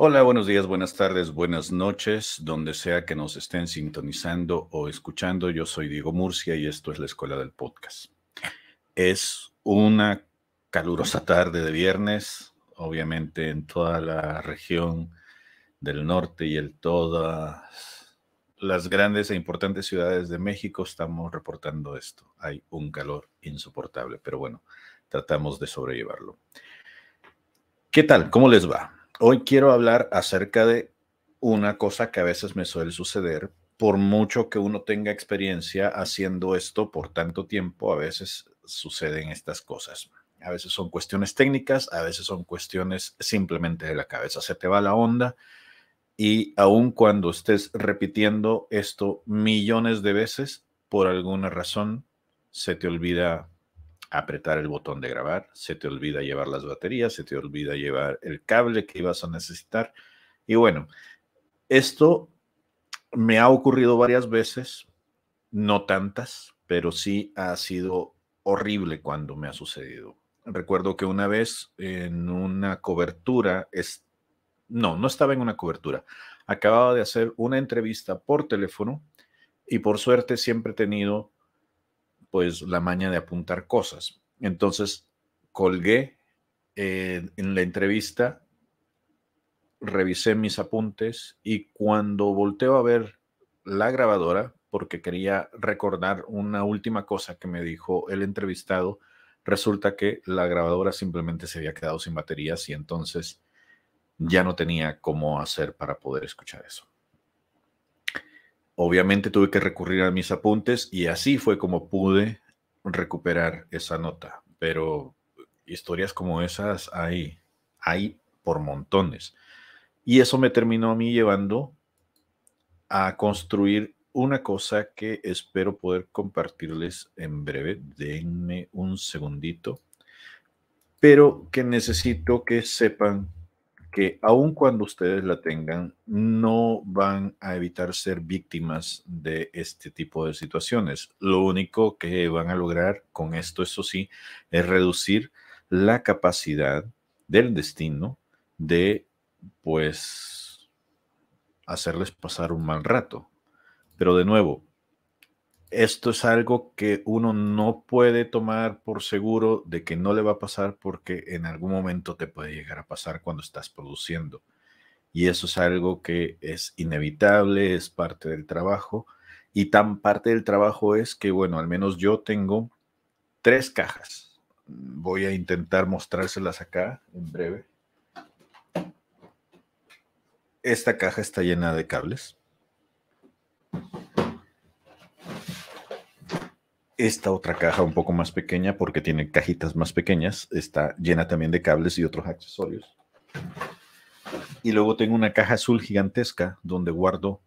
Hola, buenos días, buenas tardes, buenas noches, donde sea que nos estén sintonizando o escuchando. Yo soy Diego Murcia y esto es la Escuela del Podcast. Es una calurosa tarde de viernes, obviamente en toda la región del norte y en todas las grandes e importantes ciudades de México estamos reportando esto. Hay un calor insoportable, pero bueno, tratamos de sobrellevarlo. ¿Qué tal? ¿Cómo les va? Hoy quiero hablar acerca de una cosa que a veces me suele suceder. Por mucho que uno tenga experiencia haciendo esto por tanto tiempo, a veces suceden estas cosas. A veces son cuestiones técnicas, a veces son cuestiones simplemente de la cabeza. Se te va la onda y aun cuando estés repitiendo esto millones de veces, por alguna razón se te olvida apretar el botón de grabar, se te olvida llevar las baterías, se te olvida llevar el cable que ibas a necesitar. Y bueno, esto me ha ocurrido varias veces, no tantas, pero sí ha sido horrible cuando me ha sucedido. Recuerdo que una vez en una cobertura, es, no, no estaba en una cobertura, acababa de hacer una entrevista por teléfono y por suerte siempre he tenido pues la maña de apuntar cosas. Entonces colgué eh, en la entrevista, revisé mis apuntes y cuando volteo a ver la grabadora, porque quería recordar una última cosa que me dijo el entrevistado, resulta que la grabadora simplemente se había quedado sin baterías y entonces ya no tenía cómo hacer para poder escuchar eso. Obviamente tuve que recurrir a mis apuntes y así fue como pude recuperar esa nota, pero historias como esas hay, hay por montones. Y eso me terminó a mí llevando a construir una cosa que espero poder compartirles en breve. Denme un segundito. Pero que necesito que sepan que aun cuando ustedes la tengan, no van a evitar ser víctimas de este tipo de situaciones. Lo único que van a lograr con esto, eso sí, es reducir la capacidad del destino de, pues, hacerles pasar un mal rato. Pero de nuevo, esto es algo que uno no puede tomar por seguro de que no le va a pasar porque en algún momento te puede llegar a pasar cuando estás produciendo. Y eso es algo que es inevitable, es parte del trabajo. Y tan parte del trabajo es que, bueno, al menos yo tengo tres cajas. Voy a intentar mostrárselas acá en breve. Esta caja está llena de cables Esta otra caja un poco más pequeña porque tiene cajitas más pequeñas, está llena también de cables y otros accesorios. Y luego tengo una caja azul gigantesca donde guardo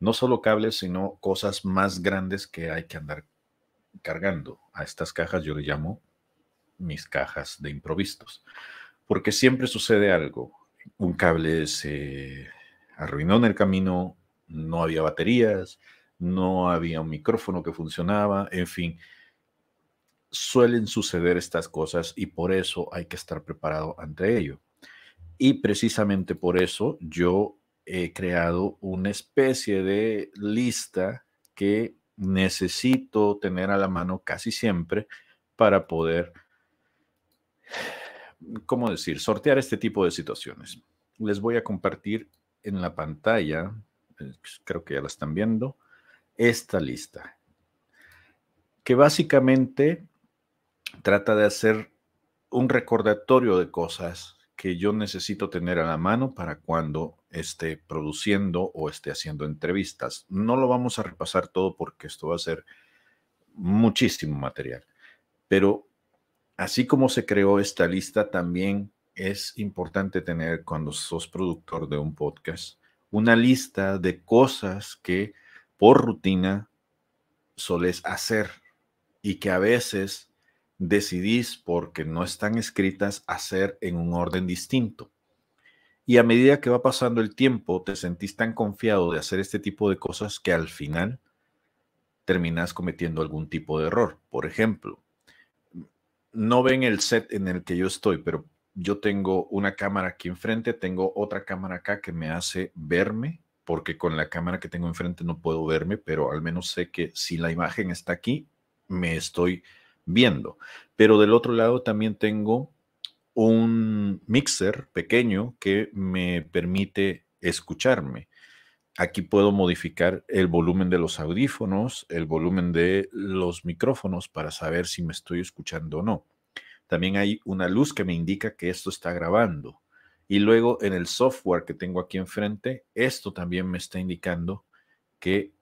no solo cables, sino cosas más grandes que hay que andar cargando. A estas cajas yo le llamo mis cajas de improvistos, porque siempre sucede algo. Un cable se arruinó en el camino, no había baterías, no había un micrófono que funcionaba, en fin. Suelen suceder estas cosas y por eso hay que estar preparado ante ello. Y precisamente por eso yo he creado una especie de lista que necesito tener a la mano casi siempre para poder, ¿cómo decir?, sortear este tipo de situaciones. Les voy a compartir en la pantalla, eh, creo que ya la están viendo, esta lista, que básicamente trata de hacer un recordatorio de cosas que yo necesito tener a la mano para cuando esté produciendo o esté haciendo entrevistas. No lo vamos a repasar todo porque esto va a ser muchísimo material, pero así como se creó esta lista, también es importante tener cuando sos productor de un podcast una lista de cosas que por rutina soles hacer y que a veces decidís, porque no están escritas, hacer en un orden distinto. Y a medida que va pasando el tiempo, te sentís tan confiado de hacer este tipo de cosas que al final terminas cometiendo algún tipo de error. Por ejemplo, no ven el set en el que yo estoy, pero yo tengo una cámara aquí enfrente, tengo otra cámara acá que me hace verme, porque con la cámara que tengo enfrente no puedo verme, pero al menos sé que si la imagen está aquí, me estoy viendo. Pero del otro lado también tengo un mixer pequeño que me permite escucharme. Aquí puedo modificar el volumen de los audífonos, el volumen de los micrófonos para saber si me estoy escuchando o no. También hay una luz que me indica que esto está grabando. Y luego en el software que tengo aquí enfrente, esto también me está indicando que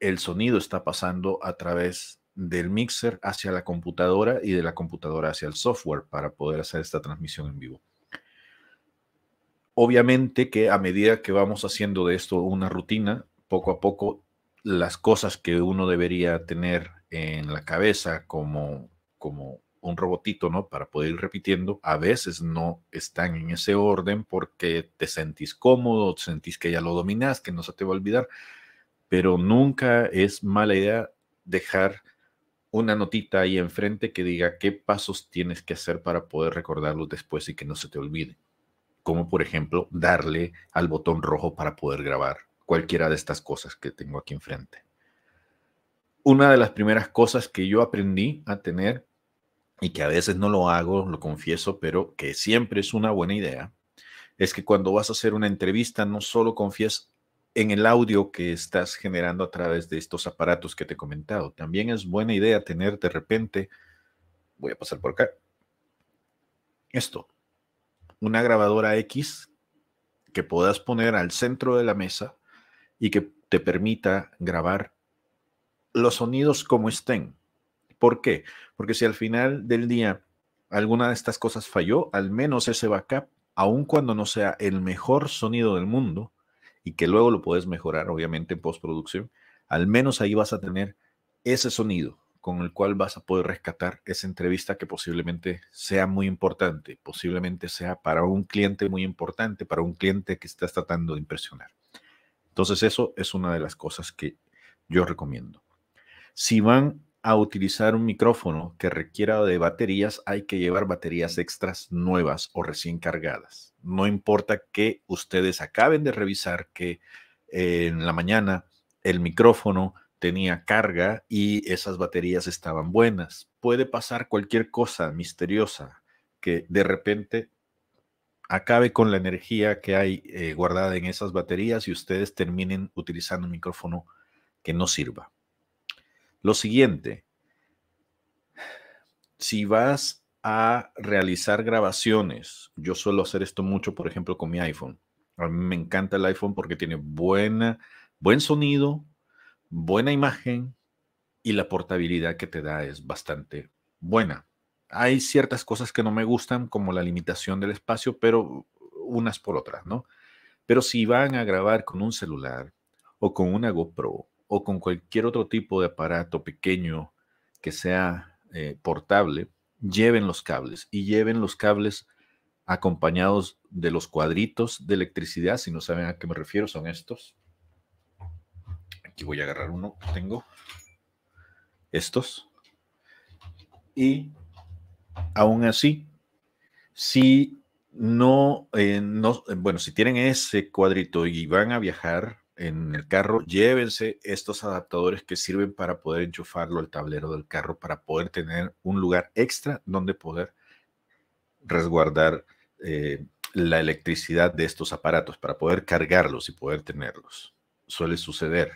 el sonido está pasando a través del mixer hacia la computadora y de la computadora hacia el software para poder hacer esta transmisión en vivo. Obviamente que a medida que vamos haciendo de esto una rutina, poco a poco las cosas que uno debería tener en la cabeza como, como un robotito, ¿no? Para poder ir repitiendo, a veces no están en ese orden porque te sentís cómodo, sentís que ya lo dominas, que no se te va a olvidar, pero nunca es mala idea dejar una notita ahí enfrente que diga qué pasos tienes que hacer para poder recordarlos después y que no se te olvide. Como por ejemplo, darle al botón rojo para poder grabar cualquiera de estas cosas que tengo aquí enfrente. Una de las primeras cosas que yo aprendí a tener y que a veces no lo hago, lo confieso, pero que siempre es una buena idea, es que cuando vas a hacer una entrevista no solo confíes en el audio que estás generando a través de estos aparatos que te he comentado. También es buena idea tener de repente, voy a pasar por acá, esto, una grabadora X que puedas poner al centro de la mesa y que te permita grabar los sonidos como estén. ¿Por qué? Porque si al final del día alguna de estas cosas falló, al menos ese backup, aun cuando no sea el mejor sonido del mundo, y que luego lo puedes mejorar, obviamente, en postproducción, al menos ahí vas a tener ese sonido con el cual vas a poder rescatar esa entrevista que posiblemente sea muy importante, posiblemente sea para un cliente muy importante, para un cliente que estás tratando de impresionar. Entonces eso es una de las cosas que yo recomiendo. Si van a utilizar un micrófono que requiera de baterías, hay que llevar baterías extras nuevas o recién cargadas. No importa que ustedes acaben de revisar que en la mañana el micrófono tenía carga y esas baterías estaban buenas. Puede pasar cualquier cosa misteriosa que de repente acabe con la energía que hay eh, guardada en esas baterías y ustedes terminen utilizando un micrófono que no sirva. Lo siguiente, si vas a realizar grabaciones, yo suelo hacer esto mucho, por ejemplo, con mi iPhone. A mí me encanta el iPhone porque tiene buena, buen sonido, buena imagen y la portabilidad que te da es bastante buena. Hay ciertas cosas que no me gustan, como la limitación del espacio, pero unas por otras, ¿no? Pero si van a grabar con un celular o con una GoPro o con cualquier otro tipo de aparato pequeño que sea eh, portable, lleven los cables y lleven los cables acompañados de los cuadritos de electricidad. Si no saben a qué me refiero, son estos. Aquí voy a agarrar uno tengo. Estos. Y aún así, si no, eh, no, bueno, si tienen ese cuadrito y van a viajar en el carro, llévense estos adaptadores que sirven para poder enchufarlo al tablero del carro, para poder tener un lugar extra donde poder resguardar eh, la electricidad de estos aparatos, para poder cargarlos y poder tenerlos. Suele suceder.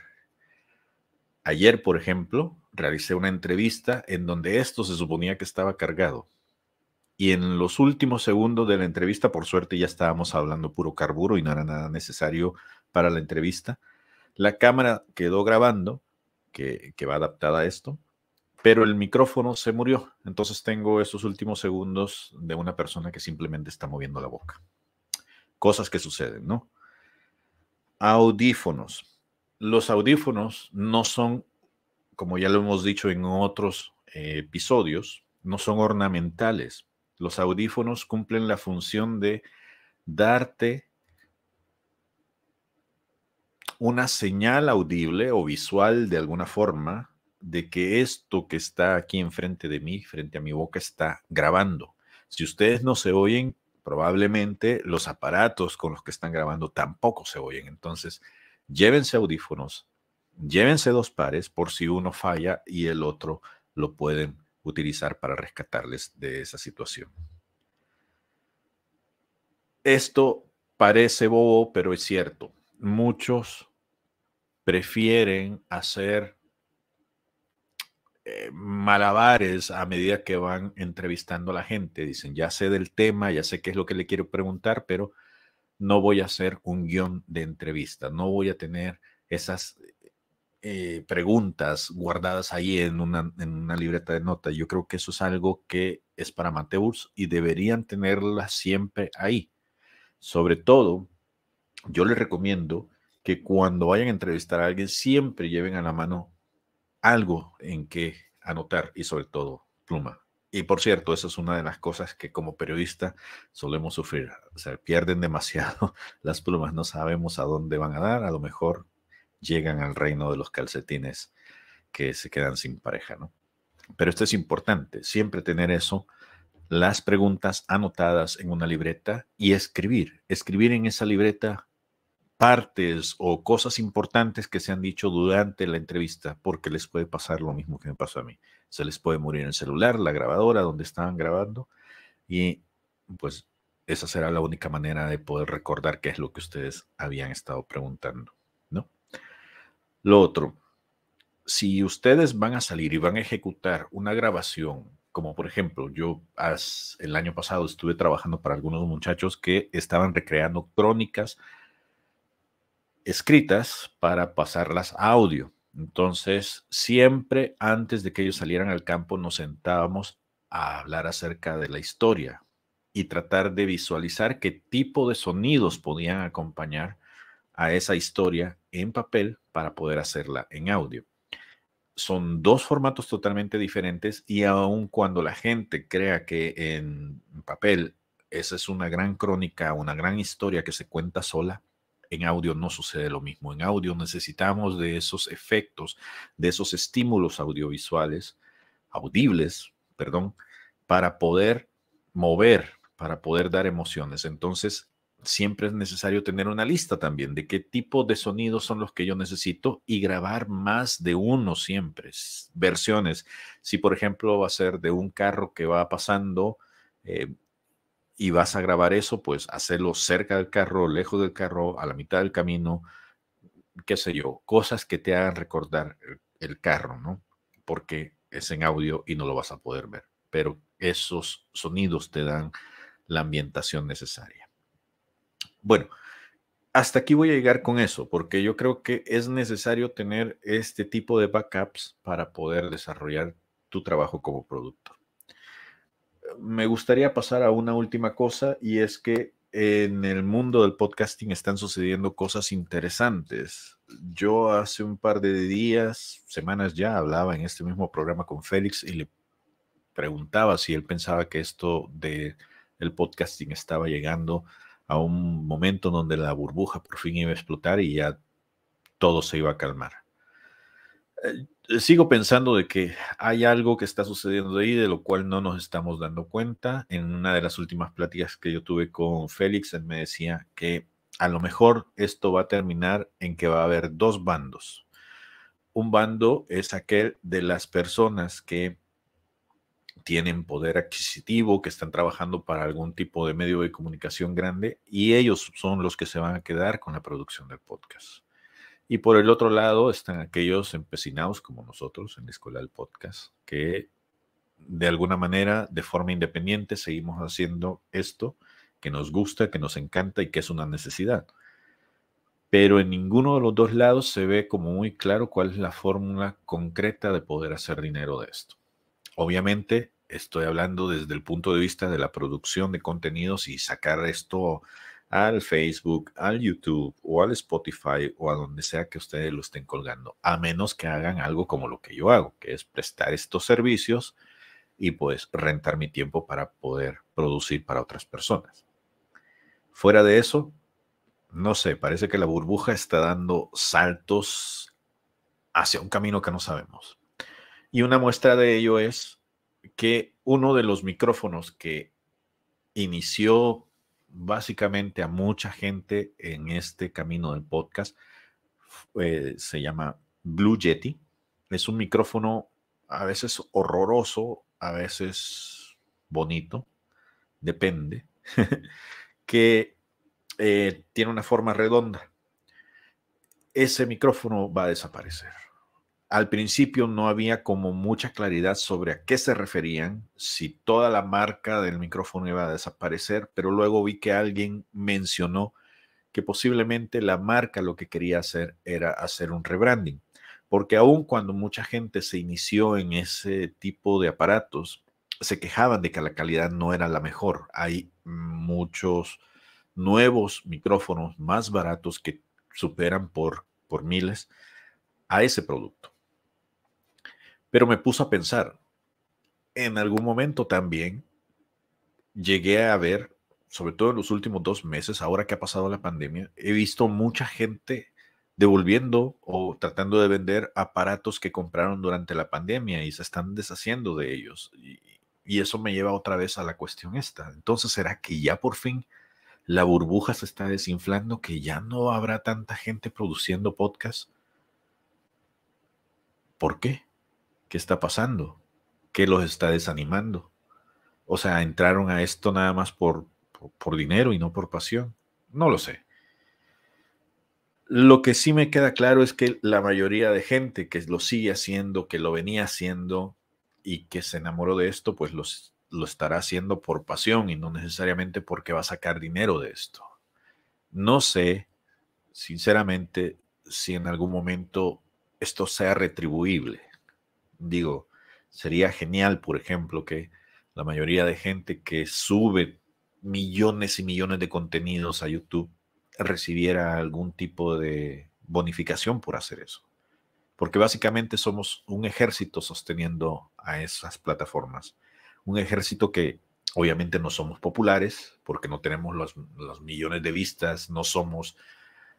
Ayer, por ejemplo, realicé una entrevista en donde esto se suponía que estaba cargado. Y en los últimos segundos de la entrevista, por suerte ya estábamos hablando puro carburo y no era nada necesario para la entrevista. La cámara quedó grabando, que, va adaptada a esto, pero el micrófono se murió. Entonces tengo esos últimos segundos de una persona que simplemente está moviendo la boca. Cosas que suceden, ¿no? Audífonos. Los audífonos no son, como ya lo hemos dicho en otros eh, episodios, no son ornamentales. Los audífonos cumplen la función de darte una señal audible o visual de alguna forma de que esto que está aquí enfrente de mí, frente a mi boca, está grabando. Si ustedes no se oyen, probablemente los aparatos con los que están grabando tampoco se oyen. Entonces, llévense audífonos, llévense dos pares por si uno falla y el otro lo pueden utilizar para rescatarles de esa situación. Esto parece bobo, pero es cierto. Muchos prefieren hacer eh, malabares a medida que van entrevistando a la gente. Dicen, ya sé del tema, ya sé qué es lo que le quiero preguntar, pero no voy a hacer un guion de entrevista, no voy a tener esas eh, preguntas guardadas ahí en una, en una libreta de notas. Yo creo que eso es algo que es para amateurs y deberían tenerlas siempre ahí. Sobre todo, yo les recomiendo que cuando vayan a entrevistar a alguien siempre lleven a la mano algo en que anotar y sobre todo pluma. Y por cierto, esa es una de las cosas que como periodista solemos sufrir. O sea, pierden demasiado las plumas, no sabemos a dónde van a dar, a lo mejor llegan al reino de los calcetines que se quedan sin pareja, ¿no? Pero esto es importante, siempre tener eso, las preguntas anotadas en una libreta y escribir, escribir en esa libreta partes o cosas importantes que se han dicho durante la entrevista, porque les puede pasar lo mismo que me pasó a mí. Se les puede morir el celular, la grabadora donde estaban grabando y pues esa será la única manera de poder recordar qué es lo que ustedes habían estado preguntando, ¿no? Lo otro, si ustedes van a salir y van a ejecutar una grabación, como por ejemplo, yo el año pasado estuve trabajando para algunos muchachos que estaban recreando crónicas escritas para pasarlas a audio. Entonces, siempre antes de que ellos salieran al campo nos sentábamos a hablar acerca de la historia y tratar de visualizar qué tipo de sonidos podían acompañar a esa historia en papel para poder hacerla en audio. Son dos formatos totalmente diferentes y aun cuando la gente crea que en papel esa es una gran crónica, una gran historia que se cuenta sola, en audio no sucede lo mismo. En audio necesitamos de esos efectos, de esos estímulos audiovisuales, audibles, perdón, para poder mover, para poder dar emociones. Entonces, siempre es necesario tener una lista también de qué tipo de sonidos son los que yo necesito y grabar más de uno siempre, versiones. Si, por ejemplo, va a ser de un carro que va pasando, eh, y vas a grabar eso, pues hacerlo cerca del carro, lejos del carro, a la mitad del camino, qué sé yo, cosas que te hagan recordar el, carro, ¿no? Porque es en audio y no lo vas a poder ver, pero esos sonidos te dan la ambientación necesaria. Bueno, hasta aquí voy a llegar con eso, porque yo creo que es necesario tener este tipo de backups para poder desarrollar tu trabajo como productor me gustaría pasar a una última cosa y es que en el mundo del podcasting están sucediendo cosas interesantes. Yo hace un par de días, semanas ya, hablaba en este mismo programa con Félix y le preguntaba si él pensaba que esto de el podcasting estaba llegando a un momento donde la burbuja por fin iba a explotar y ya todo se iba a calmar. Eh, sigo pensando de que hay algo que está sucediendo ahí de lo cual no nos estamos dando cuenta. En una de las últimas pláticas que yo tuve con Félix, él me decía que a lo mejor esto va a terminar en que va a haber dos bandos. Un bando es aquel de las personas que tienen poder adquisitivo, que están trabajando para algún tipo de medio de comunicación grande y ellos son los que se van a quedar con la producción del podcast. Y por el otro lado están aquellos empecinados como nosotros en la Escuela del Podcast, que de alguna manera, de forma independiente, seguimos haciendo esto que nos gusta, que nos encanta y que es una necesidad. Pero en ninguno de los dos lados se ve como muy claro cuál es la fórmula concreta de poder hacer dinero de esto. Obviamente, estoy hablando desde el punto de vista de la producción de contenidos y sacar esto al Facebook, al YouTube o al Spotify o a donde sea que ustedes lo estén colgando, a menos que hagan algo como lo que yo hago, que es prestar estos servicios y pues rentar mi tiempo para poder producir para otras personas. Fuera de eso, no sé, parece que la burbuja está dando saltos hacia un camino que no sabemos. Y una muestra de ello es que uno de los micrófonos que inició básicamente a mucha gente en este camino del podcast. Eh, se llama Blue Yeti. Es un micrófono a veces horroroso, a veces bonito, depende, que eh, tiene una forma redonda. Ese micrófono va a desaparecer al principio no había como mucha claridad sobre a qué se referían, si toda la marca del micrófono iba a desaparecer, pero luego vi que alguien mencionó que posiblemente la marca lo que quería hacer era hacer un rebranding, porque aun cuando mucha gente se inició en ese tipo de aparatos, se quejaban de que la calidad no era la mejor. Hay muchos nuevos micrófonos más baratos que superan por, por miles a ese producto. Pero me puso a pensar, en algún momento también llegué a ver, sobre todo en los últimos dos meses, ahora que ha pasado la pandemia, he visto mucha gente devolviendo o tratando de vender aparatos que compraron durante la pandemia y se están deshaciendo de ellos. Y, eso me lleva otra vez a la cuestión esta. Entonces, ¿será que ya por fin la burbuja se está desinflando, que ya no habrá tanta gente produciendo podcasts? ¿Por qué? ¿Qué está pasando? ¿Qué los está desanimando? O sea, entraron a esto nada más por, por, dinero y no por pasión. No lo sé. Lo que sí me queda claro es que la mayoría de gente que lo sigue haciendo, que lo venía haciendo y que se enamoró de esto, pues lo estará haciendo por pasión y no necesariamente porque va a sacar dinero de esto. No sé, sinceramente, si en algún momento esto sea retribuible. Digo, sería genial, por ejemplo, que la mayoría de gente que sube millones y millones de contenidos a YouTube recibiera algún tipo de bonificación por hacer eso. Porque básicamente somos un ejército sosteniendo a esas plataformas. Un ejército que obviamente no somos populares porque no tenemos los, millones de vistas, no somos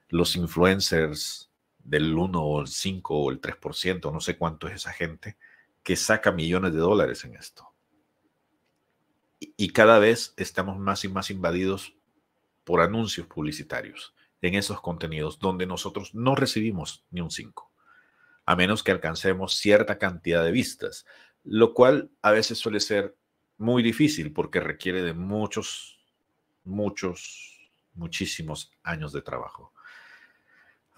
los influencers del 1 o el 5 o el 3%, no sé cuánto es esa gente, que saca millones de dólares en esto. Y, cada vez estamos más y más invadidos por anuncios publicitarios en esos contenidos donde nosotros no recibimos ni un 5, a menos que alcancemos cierta cantidad de vistas, lo cual a veces suele ser muy difícil porque requiere de muchos, muchos, muchísimos años de trabajo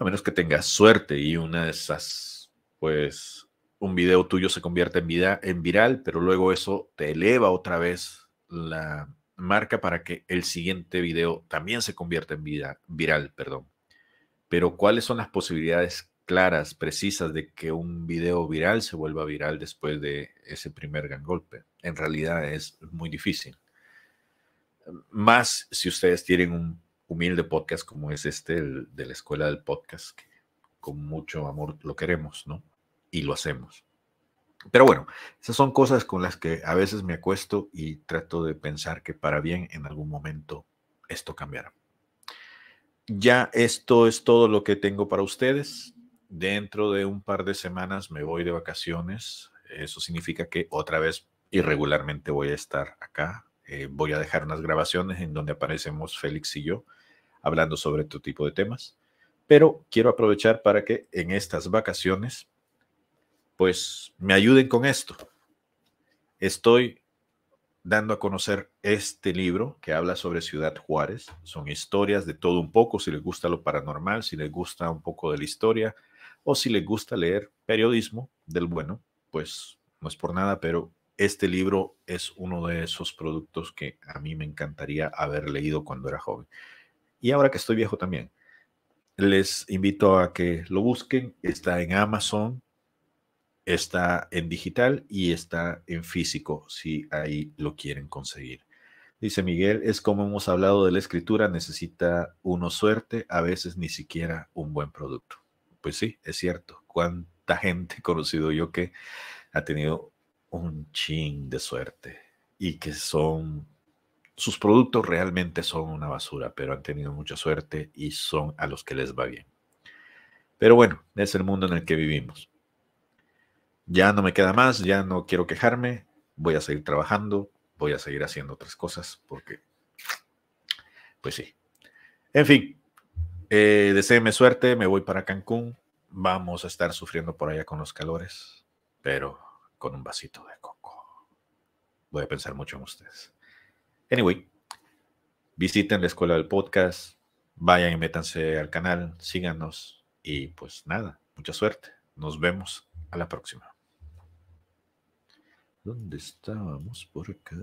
a menos que tengas suerte y una de esas, pues, un video tuyo se convierte en, vida, en viral, pero luego eso te eleva otra vez la marca para que el siguiente video también se convierta en vida, viral, perdón. Pero ¿cuáles son las posibilidades claras, precisas de que un video viral se vuelva viral después de ese primer gran golpe? En realidad es muy difícil. Más si ustedes tienen un humilde podcast como es este de la escuela del podcast, que con mucho amor lo queremos, ¿no? Y lo hacemos. Pero bueno, esas son cosas con las que a veces me acuesto y trato de pensar que para bien en algún momento esto cambiará. Ya esto es todo lo que tengo para ustedes. Dentro de un par de semanas me voy de vacaciones. Eso significa que otra vez irregularmente voy a estar acá. Eh, voy a dejar unas grabaciones en donde aparecemos Félix y yo hablando sobre este tipo de temas. Pero quiero aprovechar para que en estas vacaciones, pues me ayuden con esto. Estoy dando a conocer este libro que habla sobre Ciudad Juárez. Son historias de todo un poco, si les gusta lo paranormal, si les gusta un poco de la historia o si les gusta leer periodismo del bueno, pues no es por nada, pero este libro es uno de esos productos que a mí me encantaría haber leído cuando era joven y ahora que estoy viejo también. Les invito a que lo busquen. Está en Amazon, está en digital y está en físico si ahí lo quieren conseguir. Dice Miguel, es como hemos hablado de la escritura, necesita uno suerte, a veces ni siquiera un buen producto. Pues sí, es cierto. ¿Cuánta gente conocido yo que ha tenido un chin de suerte y que son sus productos realmente son una basura, pero han tenido mucha suerte y son a los que les va bien. Pero bueno, es el mundo en el que vivimos. Ya no me queda más, ya no quiero quejarme, voy a seguir trabajando, voy a seguir haciendo otras cosas porque Pues sí. En fin, eh, suerte, me voy para Cancún. Vamos a estar sufriendo por allá con los calores, pero con un vasito de coco. Voy a pensar mucho en ustedes. Anyway, visiten la escuela del podcast, vayan y métanse al canal, síganos y pues nada, mucha suerte. Nos vemos a la próxima. ¿Dónde estábamos por acá?